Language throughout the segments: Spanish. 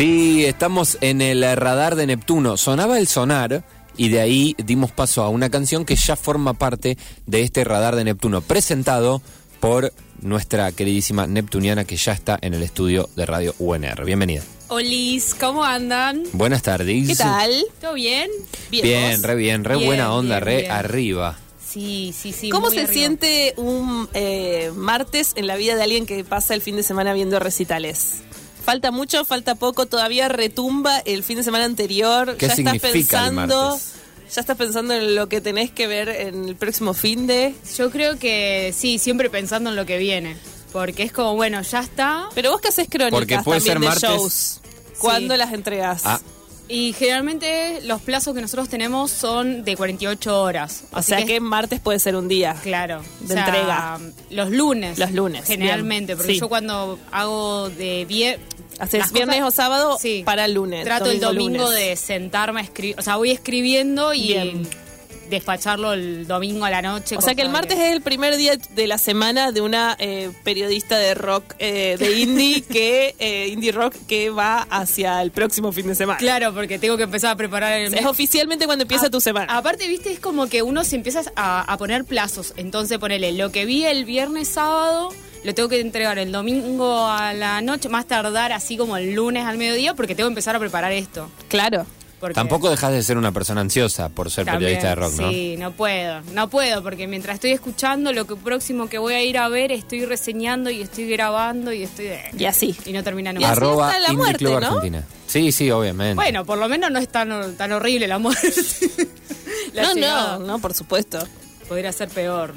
Sí, estamos en el radar de Neptuno. Sonaba el sonar y de ahí dimos paso a una canción que ya forma parte de este radar de Neptuno, presentado por nuestra queridísima Neptuniana que ya está en el estudio de Radio UNR. Bienvenida. Olis, ¿cómo andan? Buenas tardes. ¿Qué tal? ¿Todo bien? Bien, ¿vos? re bien, re Bien, buena onda, bien, re bien. arriba. Sí, sí, sí. ¿Cómo muy se arriba. siente un eh, martes en la vida de alguien que pasa el fin de semana viendo recitales? ¿Falta mucho? ¿Falta poco? ¿Todavía retumba el fin de semana anterior? ¿Qué ¿Ya estás significa el pensando? martes? ¿Ya estás pensando en lo que tenés que ver en el próximo fin de? Yo creo que sí, siempre pensando en lo que viene. Porque es como, bueno, ya está. Pero vos que haces crónicas Porque puede también ser de martes. shows. ¿Cuándo Sí. las entregas? Ah, Y generalmente los plazos que nosotros tenemos son de 48 horas. o sea que martes puede ser un día. Claro, de entrega. Los lunes. Los lunes, Generalmente, bien. porque Sí. yo cuando hago de viernes. Haces viernes o sábado para el lunes. Trato el domingo lunes. de sentarme a escribir. O sea, voy escribiendo y Bien. Despacharlo el domingo a la noche. O sea que el martes es el primer día de la semana de una eh, periodista de rock, eh, de indie, que eh, indie rock que va hacia el próximo fin de semana. Claro, porque tengo que empezar a preparar el Es oficialmente cuando empieza A- tu semana. Aparte, viste, es como que uno se empieza a, a poner plazos. Entonces, ponele, lo que vi el viernes sábado, lo tengo que entregar el domingo a la noche, más tardar así como el lunes al mediodía, porque tengo que empezar a preparar esto. Claro. Porque tampoco dejas de ser una persona ansiosa por ser también, periodista de rock, ¿no? Sí, no puedo, no puedo, porque mientras estoy escuchando, lo que próximo que voy a ir a ver, estoy reseñando y estoy grabando y estoy de... Y así. Y no termina Y nunca. así Arroba está la muerte, Club ¿no? Argentina. Sí, sí, obviamente. Bueno, por lo menos no es tan, tan horrible la muerte. La no, llegada. no, no, por supuesto. Podría ser peor,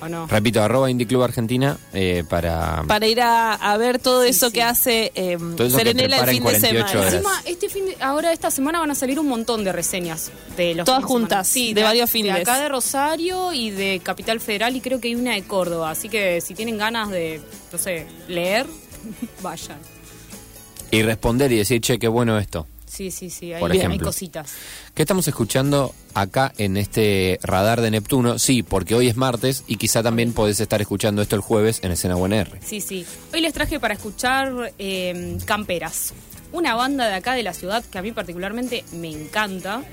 ¿o no? Repito, arroba Indie Club Argentina eh, para... Para ir a, a ver todo Sí, eso sí. que hace eh, Todo eso que Serenela el fin de 48 semana. horas. Encima, este fin de- ahora esta semana van a salir un montón de reseñas de los Todas de juntas, sí, de varios De fines. acá de Rosario y de Capital Federal y creo que hay una de Córdoba. Así que si tienen ganas de, no sé, leer, vayan. Y responder y decir, che, qué bueno esto. Sí, sí, sí, hay, Por hay ejemplo. cositas. ¿Qué estamos escuchando acá en este radar de Neptuno? Sí, porque hoy es martes y quizá también podés estar escuchando esto el jueves en Escena UNR. Sí, sí. Hoy les traje para escuchar eh, Camperas, una banda de acá de la ciudad que a mí particularmente me encanta.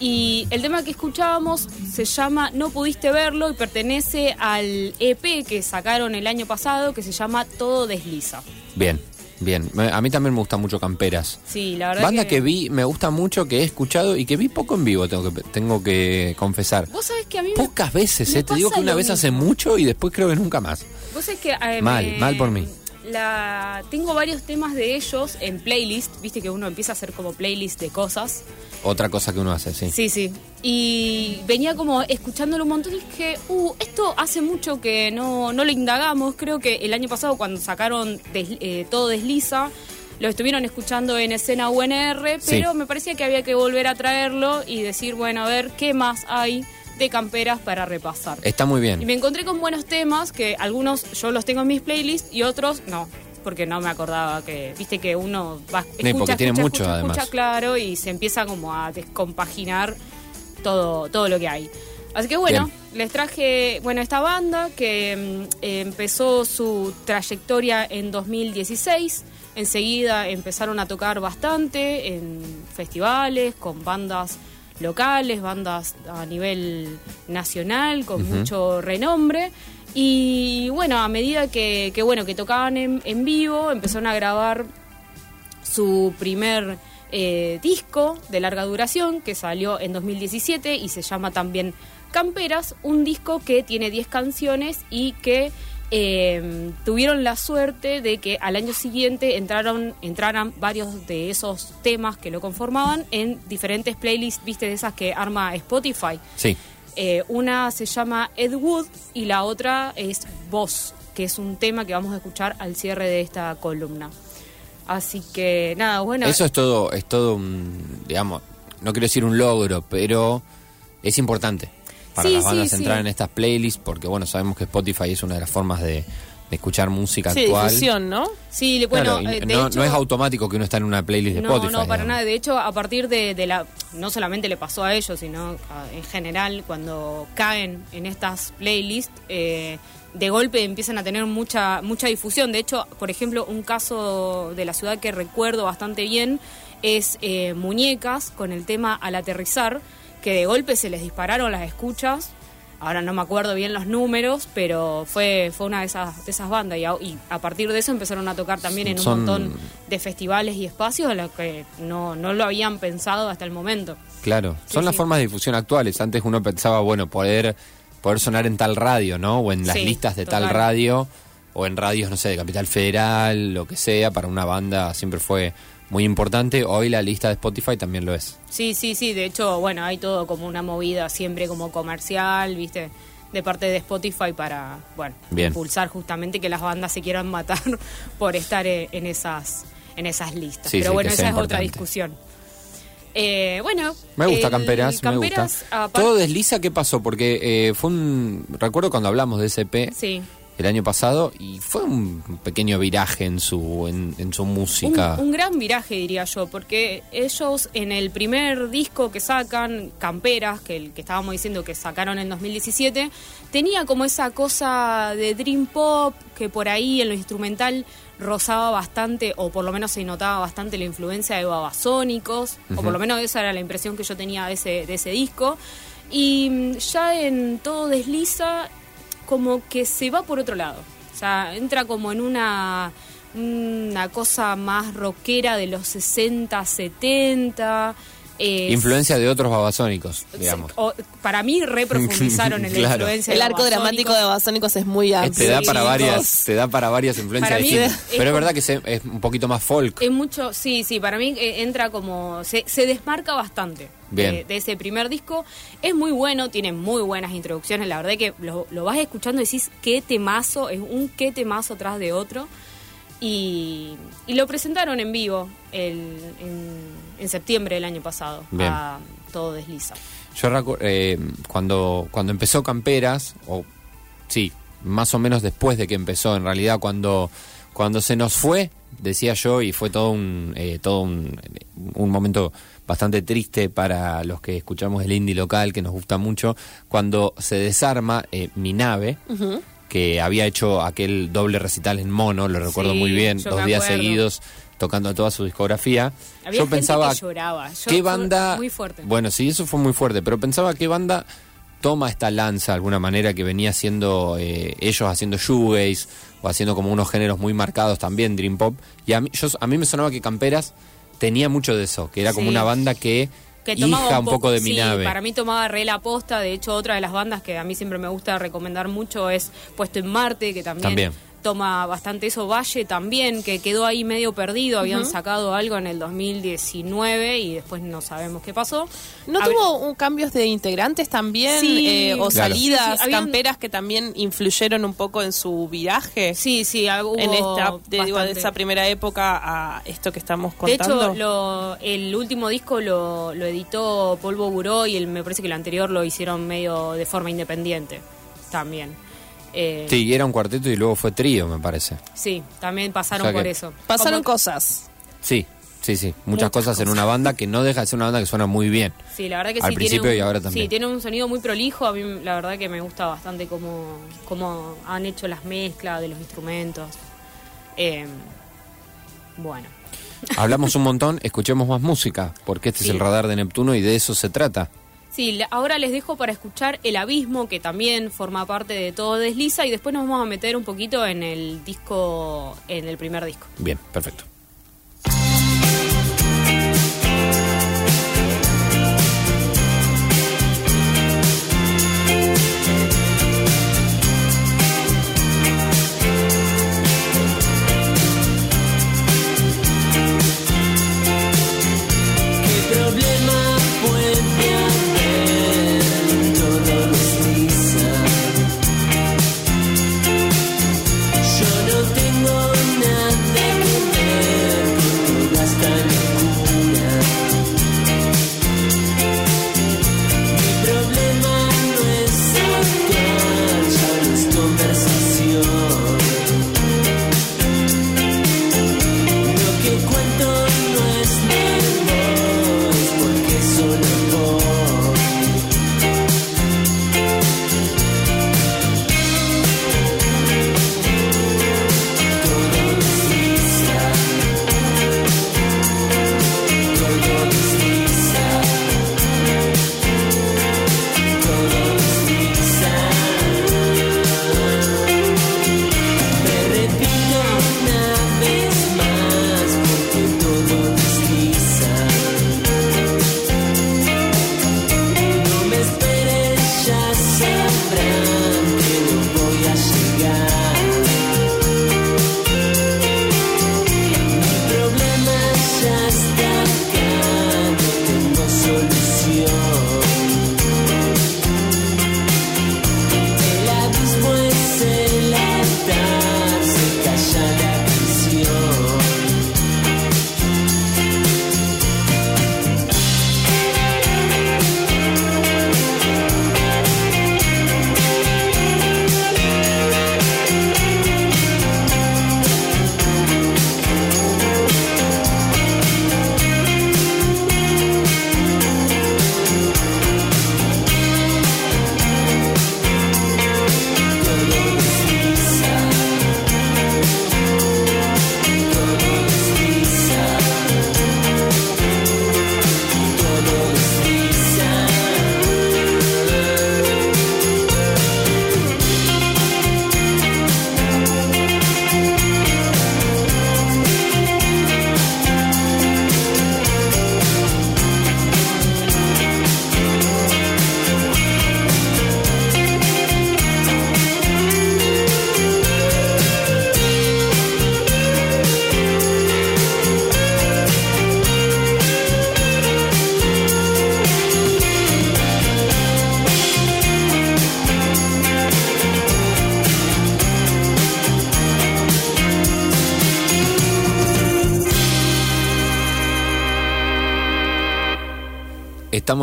Y el tema que escuchábamos se llama No pudiste verlo y pertenece al EP que sacaron el año pasado que se llama Todo desliza. Bien, bien. A mí también me gustan mucho Camperas. Sí, la verdad Banda que... vi, me gusta mucho, que he escuchado y que vi poco en vivo, tengo que, tengo que confesar. Vos sabés que a mí me- Pocas veces, me eh, te digo que una vez hace mucho y después creo que nunca más. Vos sabés que... eh, Mal, me- mal por mí. La, tengo varios temas de ellos en playlist, viste que uno empieza a hacer como playlist de cosas. Otra cosa que uno hace, sí. Sí, sí. Y venía como escuchándolo un montón y dije, uh, esto hace mucho que no, no lo indagamos. Creo que el año pasado cuando sacaron Des- eh, Todo Desliza, lo estuvieron escuchando en escena UNR, Sí. pero me parecía que había que volver a traerlo y decir, bueno, a ver qué más hay de camperas para repasar. Está muy Y bien. me encontré con buenos temas que algunos yo los tengo en mis playlists y otros no, porque no me acordaba que, viste que uno va escucha, porque tiene escucha, mucho, escucha, además. claro, y se empieza como a descompaginar todo, todo lo que hay. Así que bueno, Bien. les traje, bueno, esta banda que mm, eh, empezó su trayectoria en 2016. Enseguida empezaron a tocar bastante en festivales, con bandas locales, bandas a nivel nacional, con mucho renombre. Y bueno, a medida que, que, bueno, que tocaban en, en vivo, empezaron a grabar su primer eh, disco de larga duración que salió en 2017 y se llama también Camperas, un disco que tiene 10 canciones y que eh, tuvieron la suerte de que al año siguiente entraron, entraran varios de esos temas que lo conformaban en diferentes playlists, viste, de esas que arma Spotify. Sí. Eh, una se llama Ed Wood y la otra es Voz, que es un tema que vamos a escuchar al cierre de esta columna. Así que nada, bueno. Eso es todo, es todo un, digamos, no quiero decir un logro, pero es importante para Sí, las bandas sí. entrar en estas playlists, porque bueno, sabemos que Spotify es una de las formas de, de escuchar música Sí, actual. difusión, ¿no? Sí, bueno, Claro, eh, de no, hecho, no es automático que uno está en una playlist de no, Spotify. no, para digamos. nada. De hecho, a partir de, de la. No solamente le pasó a ellos, sino a- en general, cuando caen en estas playlists, eh, de golpe empiezan a tener mucha mucha difusión. De hecho, por ejemplo, un caso de la ciudad que recuerdo bastante bien es eh, Muñecas con el tema Al aterrizar, que de golpe se les dispararon las escuchas. Ahora no me acuerdo bien los números, pero fue fue una de esas de esas bandas y a, y a partir de eso empezaron a tocar también en un montón de festivales y espacios en los que no, no lo habían pensado hasta el momento. Claro, Sí, son las formas de difusión actuales. Antes uno pensaba, bueno, poder, poder sonar en tal radio, ¿no? O en las Sí, listas de tal radio, o en radios, no sé, de Capital Federal, lo que sea, para una banda siempre fue muy importante. Hoy la lista de Spotify también lo es. Sí, sí, sí. De hecho, bueno, hay todo como una movida siempre como comercial, ¿viste? De parte de Spotify para, bueno, Bien. impulsar justamente que las bandas se quieran matar por estar eh, en esas en esas listas. Sí, Pero sí, bueno, esa es otra discusión. Eh, bueno, Me gusta Camperas, me gusta. Todo desliza, ¿qué pasó? Porque eh, fue un... Recuerdo cuando hablamos de SP Sí. El año pasado y fue un pequeño viraje en su, en, en su música. Un, un gran viraje, diría yo, porque ellos en el primer disco que sacan, Camperas, que el que estábamos diciendo que sacaron en 2017, tenía como esa cosa de Dream Pop que por ahí en lo instrumental rozaba bastante, o por lo menos se notaba bastante la influencia de Babasónicos, o por lo menos esa era la impresión que yo tenía de ese, de ese disco. Y mm, ya en Todo Desliza, como que se va por otro lado. O sea, entra como en una, una cosa más rockera de los 60, 70. eh, Influencia de otros babasónicos, digamos. o- para mí reprofundizaron en la Claro. influencia El de arco dramático de Babasónicos es muy amplio. Te da para varias, te da para varias influencias Para mí distintas. es- Pero es verdad que se- es un poquito más folk. Es mucho, sí, sí, para mí eh, entra como, se, se desmarca bastante. De, de ese primer disco. Es muy bueno, tiene muy buenas introducciones, la verdad que lo, lo vas escuchando y decís qué temazo, es un qué temazo atrás de otro. Y, y lo presentaron en vivo el- en, en septiembre del año pasado, Bien. a Todo Desliza. Yo recu- eh, cuando, cuando empezó Camperas, o sí, más o menos después de que empezó, en realidad cuando, cuando se nos fue, decía yo, y fue todo un, eh, todo un, un momento bastante triste para los que escuchamos el indie local, que nos gusta mucho, cuando se desarma eh, mi nave, que había hecho aquel doble recital en mono, lo recuerdo Sí, muy bien, dos días acuerdo. seguidos tocando toda su discografía. Había yo gente pensaba que lloraba. Yo- ¿Qué banda? muy fuerte. Bueno, sí, eso fue muy fuerte, pero pensaba qué banda toma esta lanza de alguna manera que venía haciendo eh, ellos haciendo shoegaze o haciendo como unos géneros muy marcados también dream pop y a mí yo, a mí me sonaba que Camperas tenía mucho de eso, que era como Sí. una banda que, que tomaba hija un poco, de mi nave. Para mí tomaba re la posta. De hecho, otra de las bandas que a mí siempre me gusta recomendar mucho es Puesto en Marte, que también, También. Toma bastante eso. Valle también, que quedó ahí medio perdido. Habían sacado algo en el 2019 y después no sabemos qué pasó. ¿No tuvo un cambios de integrantes también? Sí. eh, o Claro. salidas, Sí, sí, habían- camperas que también influyeron un poco en su viraje? Sí, sí, hubo en esta, de, digo, de esa primera época a esto que estamos De contando. hecho, lo- el último disco lo, lo editó Polvo Buró y el, me parece que el anterior lo hicieron medio de forma independiente también. Eh, Sí, era un cuarteto y luego fue trío, me parece. Sí, también pasaron O sea que- por eso. Pasaron Como- cosas. Sí, sí, sí, muchas, Muchas cosas, en una banda que no deja de ser una banda que suena muy bien. Sí, la verdad que Al sí. principio tiene un, y ahora también. Sí, tiene un sonido muy prolijo. A mí la verdad que me gusta bastante cómo, cómo han hecho las mezclas de los instrumentos. Eh, bueno. Hablamos un montón, escuchemos más música, porque este Sí. es el radar de Neptuno y de eso se trata. Sí, ahora les dejo para escuchar El Abismo, que también forma parte de Todo Desliza, y después nos vamos a meter un poquito en el disco, en el primer disco. Bien, perfecto.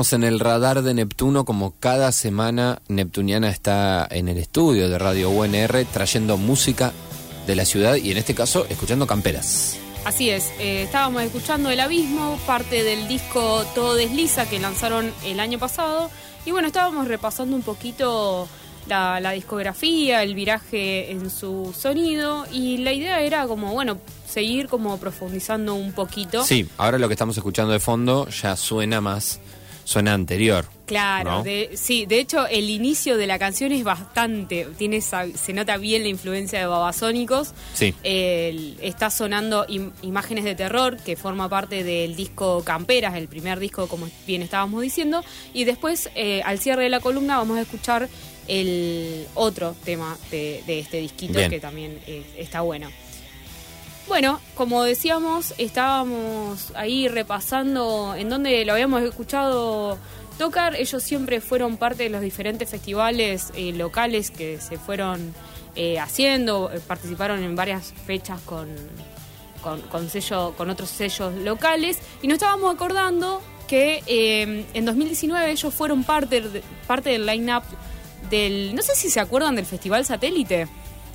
Estamos en el radar de Neptuno, como cada semana Neptuniana está en el estudio de Radio UNR trayendo música de la ciudad y en este caso escuchando camperas. Así es, eh, estábamos escuchando El Abismo, parte del disco Todo Desliza que lanzaron el año pasado. Y bueno, estábamos repasando un poquito la, la discografía, el viraje en su sonido. Y la idea era como, bueno, seguir como profundizando un poquito. Sí, ahora lo que estamos escuchando de fondo ya suena más, suena anterior. Claro, ¿no? de- sí, de hecho el inicio de la canción es bastante, tiene esa- se nota bien la influencia de Babasónicos. Sí. El- está sonando im- Imágenes de Terror, que forma parte del disco Camperas, el primer disco, como bien estábamos diciendo. Y después, eh, al cierre de la columna, vamos a escuchar el otro tema de, de este disquito, Bien. que también eh, está bueno. Bueno, como decíamos, estábamos ahí repasando en donde lo habíamos escuchado tocar. Ellos siempre fueron parte de los diferentes festivales eh, locales que se fueron eh, haciendo. Eh, Participaron en varias fechas con, con, con sello, con otros sellos locales. Y nos estábamos acordando que eh, en 2019 ellos fueron parte, parte del line-up del... No sé si se acuerdan del Festival Satélite.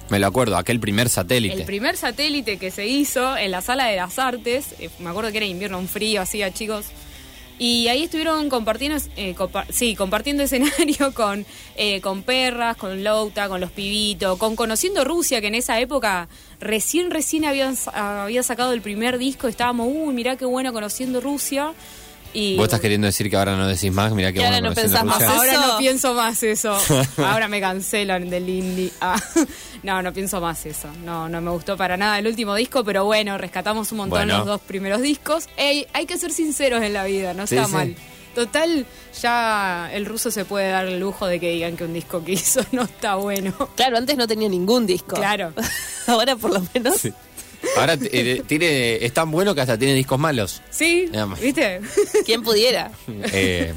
Me lo acuerdo, aquel primer satélite. El primer satélite que se hizo en la sala de las artes, eh, me acuerdo que era invierno, un frío, hacía chicos. Y ahí estuvieron compartiendo, eh, sí, compartiendo escenario con, eh, con perras, con Louta, con los pibitos, con Conociendo Rusia, que en esa época recién, recién habían, había sacado el primer disco. Estábamos, uy, mirá qué bueno Conociendo Rusia. Y, Vos estás queriendo decir que ahora no decís más, mira que Y ahora bueno no conociendo pensás más Rusia. eso. Ahora no pienso más eso. Ahora me cancelan del indie. Ah, no, no pienso más eso. No, no me gustó para nada el último disco, pero bueno, rescatamos un montón Bueno. los dos primeros discos. Ey, hay que ser sinceros en la vida, no Sí, está sí. mal. Total, ya el ruso se puede dar el lujo de que digan que un disco que hizo no está bueno. Claro, antes no tenía ningún disco. Claro. Ahora por lo menos. Sí. Ahora eh, tiene, es tan bueno que hasta tiene discos malos. Sí, ¿viste? ¿Quién pudiera? Eh,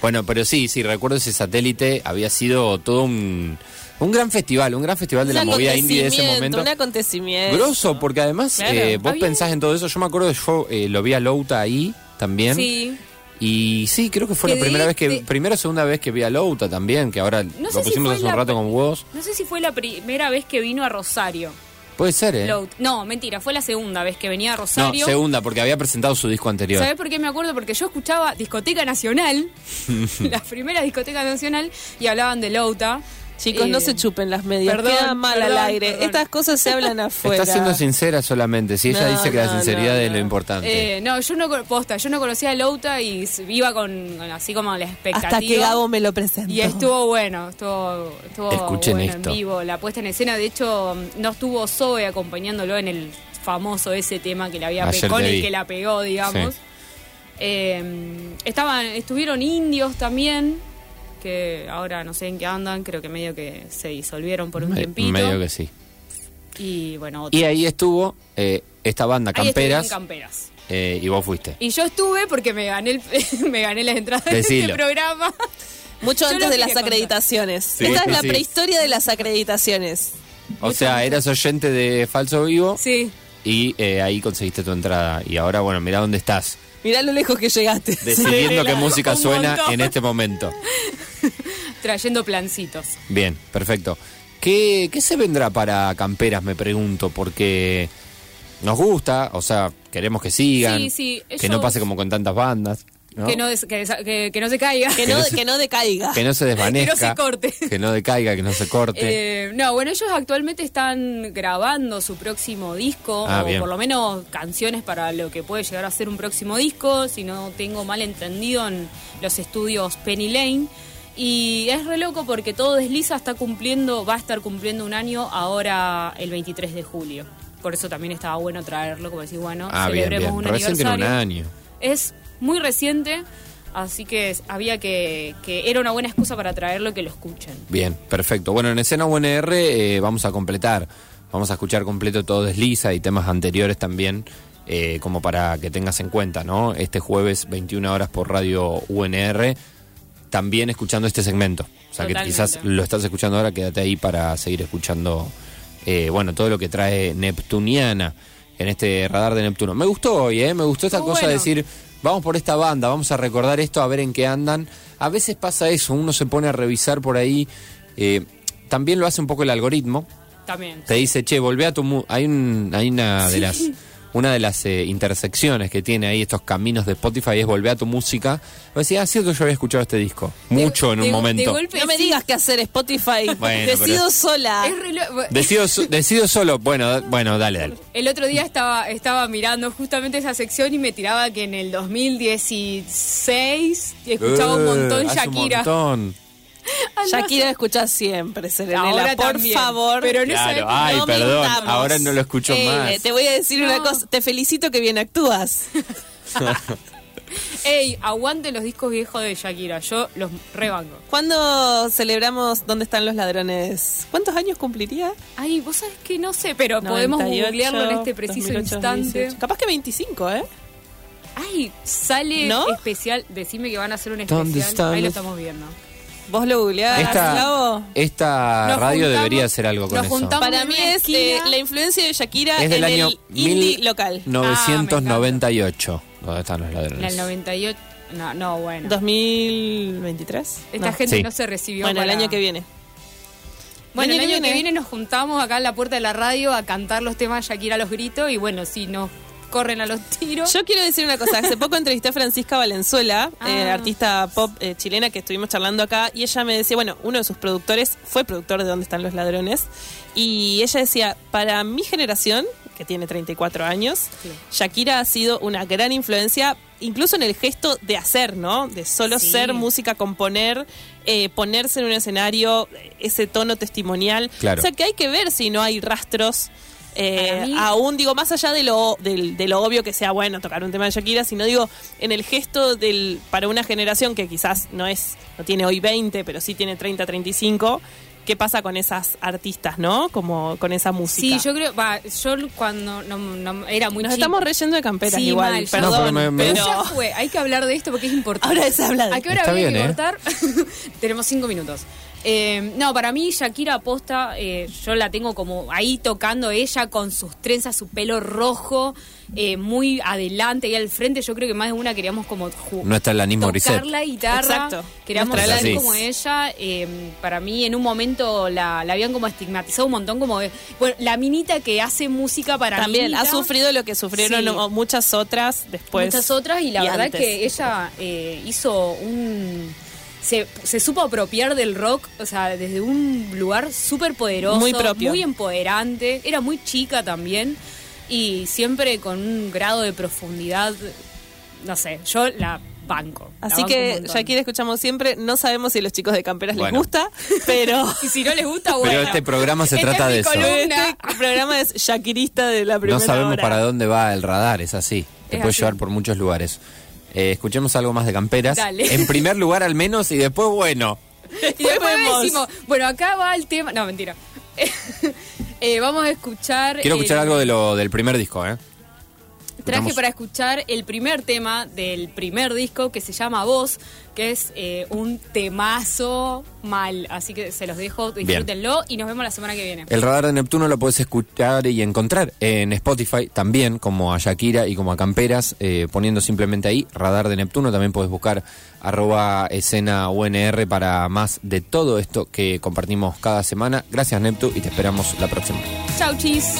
bueno, pero sí, sí, recuerdo ese satélite, había sido todo un, un gran festival, un gran festival de la movida indie de ese momento. Un acontecimiento. Grosso, porque además Claro, eh, vos había- pensás en todo eso. Yo me acuerdo que yo eh, lo vi a Louta ahí también. Sí. Y sí, creo que fue Que la de primera vez que, primera o segunda vez que vi a Louta también, que ahora No lo si pusimos hace un la- rato con vos. No sé si fue la primera vez que vino a Rosario. Puede ser, ¿eh? Load. No, mentira, fue la segunda vez que venía a No, Rosario. segunda, porque había presentado su disco anterior. ¿Sabes por qué me acuerdo? Porque yo escuchaba Discoteca Nacional, la primera Discoteca Nacional, y hablaban de Louta. Chicos, Eh, no se chupen las medias. perdón, Queda mal perdón, al aire. perdón. Estas cosas se hablan afuera. Está siendo sincera solamente. Si ella No, dice que la sinceridad no, es lo importante. Eh, no, yo no posta, yo no conocía a Louta y iba con, con así como la expectativa. Hasta que Gabo me lo presentó. Y estuvo bueno, estuvo, estuvo Escuchen bueno esto. en vivo, la puesta en escena. De hecho, no estuvo Zoe acompañándolo en el famoso ese tema que le había Ayer con el vi. que la pegó, digamos. Sí. Eh, estaban, estuvieron indios también, que ahora no sé en qué andan, creo que medio que se disolvieron por un Me- tiempito. medio que sí. Y bueno. Y ahí estuvo eh, esta banda, Ahí Camperas, Camperas. eh, y vos fuiste. Y yo estuve porque me gané el, me gané las entradas de Decilo. este programa. Mucho Yo antes de las contar. acreditaciones. Sí, Esta sí, es la sí. prehistoria de las acreditaciones. O sea, eras oyente de Falso Vivo Sí. y eh, ahí conseguiste tu entrada. Y ahora, bueno, mira dónde estás. Mirá lo lejos que llegaste. Decidiendo qué música Un suena montón. en este momento. Trayendo plancitos. Bien, perfecto. ¿Qué, ¿Qué se vendrá para Camperas, me pregunto? Porque nos gusta, o sea, queremos que sigan. Sí, sí, Que no ellos- pase como con tantas bandas. ¿No? Que, no des- que, desa- que- que no se caiga. Que no, que no decaiga. Que no se desvanezca. Que no se corte. Que no decaiga, que no se corte. Eh, no, bueno, ellos actualmente están grabando su próximo disco, Ah, o bien. por lo menos canciones para lo que puede llegar a ser un próximo disco, si no tengo mal entendido, en los estudios Penny Lane. Y es re loco porque todo desliza está cumpliendo, va a estar cumpliendo un año ahora el 23 de julio. Por eso también estaba bueno traerlo, como decir, bueno, ah, celebremos bien. un Recién tiene un aniversario. año. Es muy reciente, así que había que, que era una buena excusa para traerlo y que lo escuchen. Bien, perfecto. Bueno, en escena UNR eh, vamos a completar, vamos a escuchar completo todo Desliza y temas anteriores también, eh, como para que tengas en cuenta, ¿no? Este jueves, 21 horas por radio UNR, también escuchando este segmento. O sea que quizás lo estás escuchando ahora, quédate ahí para seguir escuchando, eh, bueno, todo lo que trae Neptuniana en este radar de Neptuno. Me gustó hoy, ¿eh? Me gustó esta cosa de decir, vamos por esta banda, vamos a recordar esto, a ver en qué andan. A veces pasa eso, uno se pone a revisar por ahí. eh, también lo hace un poco el algoritmo. También. Te dice, che, volvé a tu... mu-". Hay, un, hay una de las... Una de las eh, intersecciones que tiene ahí estos caminos de Spotify es volver a tu música. O decía, ah, cierto, yo había escuchado este disco. Mucho en un de- de momento. golpe No me digas qué hacer, Spotify. Bueno, Decido pero- sola. Lo- Decido, decido solo. Bueno, da- bueno, dale, dale. El otro día estaba, estaba mirando justamente esa sección y me tiraba que en el 2016 escuchaba un Eh, montón un Shakira. montón. Shakira escucha siempre, Serenela, Ahora por también. favor. Pero en esa Claro, época ay, no perdón, mintamos. ahora no lo escucho Eh, más. Te voy a decir una cosa, te felicito que bien actúas. Ey, aguante los discos viejos de Shakira, yo los rebango. ¿Cuándo celebramos dónde están los ladrones? ¿Cuántos años cumpliría? Ay, vos sabés que no sé, pero podemos 98, googlearlo en este preciso 2008, instante. 2018. Capaz que 25, ¿eh? Ay, sale ¿No? especial, decime que van a hacer un ¿Dónde especial. están Ahí lo estamos viendo. ¿Vos lo googleás, Esta, esta Nos radio juntamos- debería hacer algo con nos eso. juntamos Para en mí una es esquina. eh, la influencia de Shakira Es del en año el indie local. 1998. ¿Dónde están los En el ladrones? 98. No, no, bueno. 2023. Esta No. gente Sí. no se recibió. Bueno, el para- año que viene. Bueno, el El año, que viene. viene nos juntamos acá en la puerta de la radio a cantar los temas de Shakira a los gritos y bueno, si nos corren a los tiros. Yo quiero decir una cosa. Hace poco entrevisté a Francisca Valenzuela, eh, Ah. artista pop eh, chilena que estuvimos charlando acá, y ella me decía, bueno, uno de sus productores fue productor de Dónde están los ladrones, y ella decía, para mi generación, que tiene 34 años, Sí. Shakira ha sido una gran influencia, incluso en el gesto de hacer, ¿no? De solo Sí. ser música, componer, eh, ponerse en un escenario, ese tono testimonial. Claro. O sea que hay que ver si no hay rastros. Eh, mí- aún digo más allá de lo del- de lo obvio que sea bueno tocar un tema de Shakira sino digo en el gesto del para una generación que quizás no es no tiene hoy 20 pero sí tiene 30 35 qué pasa con esas artistas no como con esa música Sí, yo creo, va, yo cuando no, no- era muy nos chica. estamos reyendo de camperas Sí, igual mal, perdón No, pero me- me Pero pero ya fue, hay que hablar de esto porque es importante. ahora se habla de ¿A qué hora Está había bien, que ¿eh? cortar? Tenemos cinco minutos. Eh, no, para mí Shakira aposta, eh, yo la tengo como ahí tocando ella con sus trenzas, su pelo rojo, eh, muy adelante y al frente. Yo creo que más de una queríamos como No está la Nismo tocar la guitarra. Exacto. Queríamos ser Alanis. como ella. eh, para mí en un momento la, la habían como estigmatizado un montón como de- bueno, la minita que hace música para también ha minita. sufrido lo que sufrieron Sí. muchas otras después muchas otras y la verdad antes. que ella eh, hizo un se, se supo apropiar del rock, o sea, desde un lugar súper poderoso, Muy propio. muy empoderante, era muy chica también y siempre con un grado de profundidad, no sé, yo la banco. la Así banco que montón. Shakira escuchamos siempre, no sabemos si a los chicos de Camperas les gusta, pero Y si no les gusta, bueno. este programa se Esta trata es de mi eso. este programa es Shakirista de la primera No sabemos hora. para dónde va el radar, es así. Te Es puede así. llevar por muchos lugares. Eh, escuchemos algo más de camperas. Dale. En primer lugar al menos y después bueno. Y después decimos, bueno, acá va el tema. No, mentira. Eh, vamos a escuchar. Quiero escuchar el- algo de lo del primer disco, ¿eh? Traje para escuchar el primer tema del primer disco que se llama Voz, que es eh, un temazo mal. Así que se los dejo, disfrútenlo y nos vemos la semana que viene. El radar de Neptuno lo puedes escuchar y encontrar en Spotify también, como a Shakira y como a Camperas, eh, poniendo simplemente ahí radar de Neptuno. También puedes buscar arroba escena UNR para más de todo esto que compartimos cada semana. Gracias Neptu y te esperamos la próxima. Chau, chis.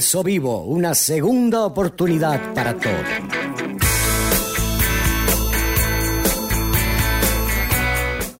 Falso Vivo, una segunda oportunidad para todo.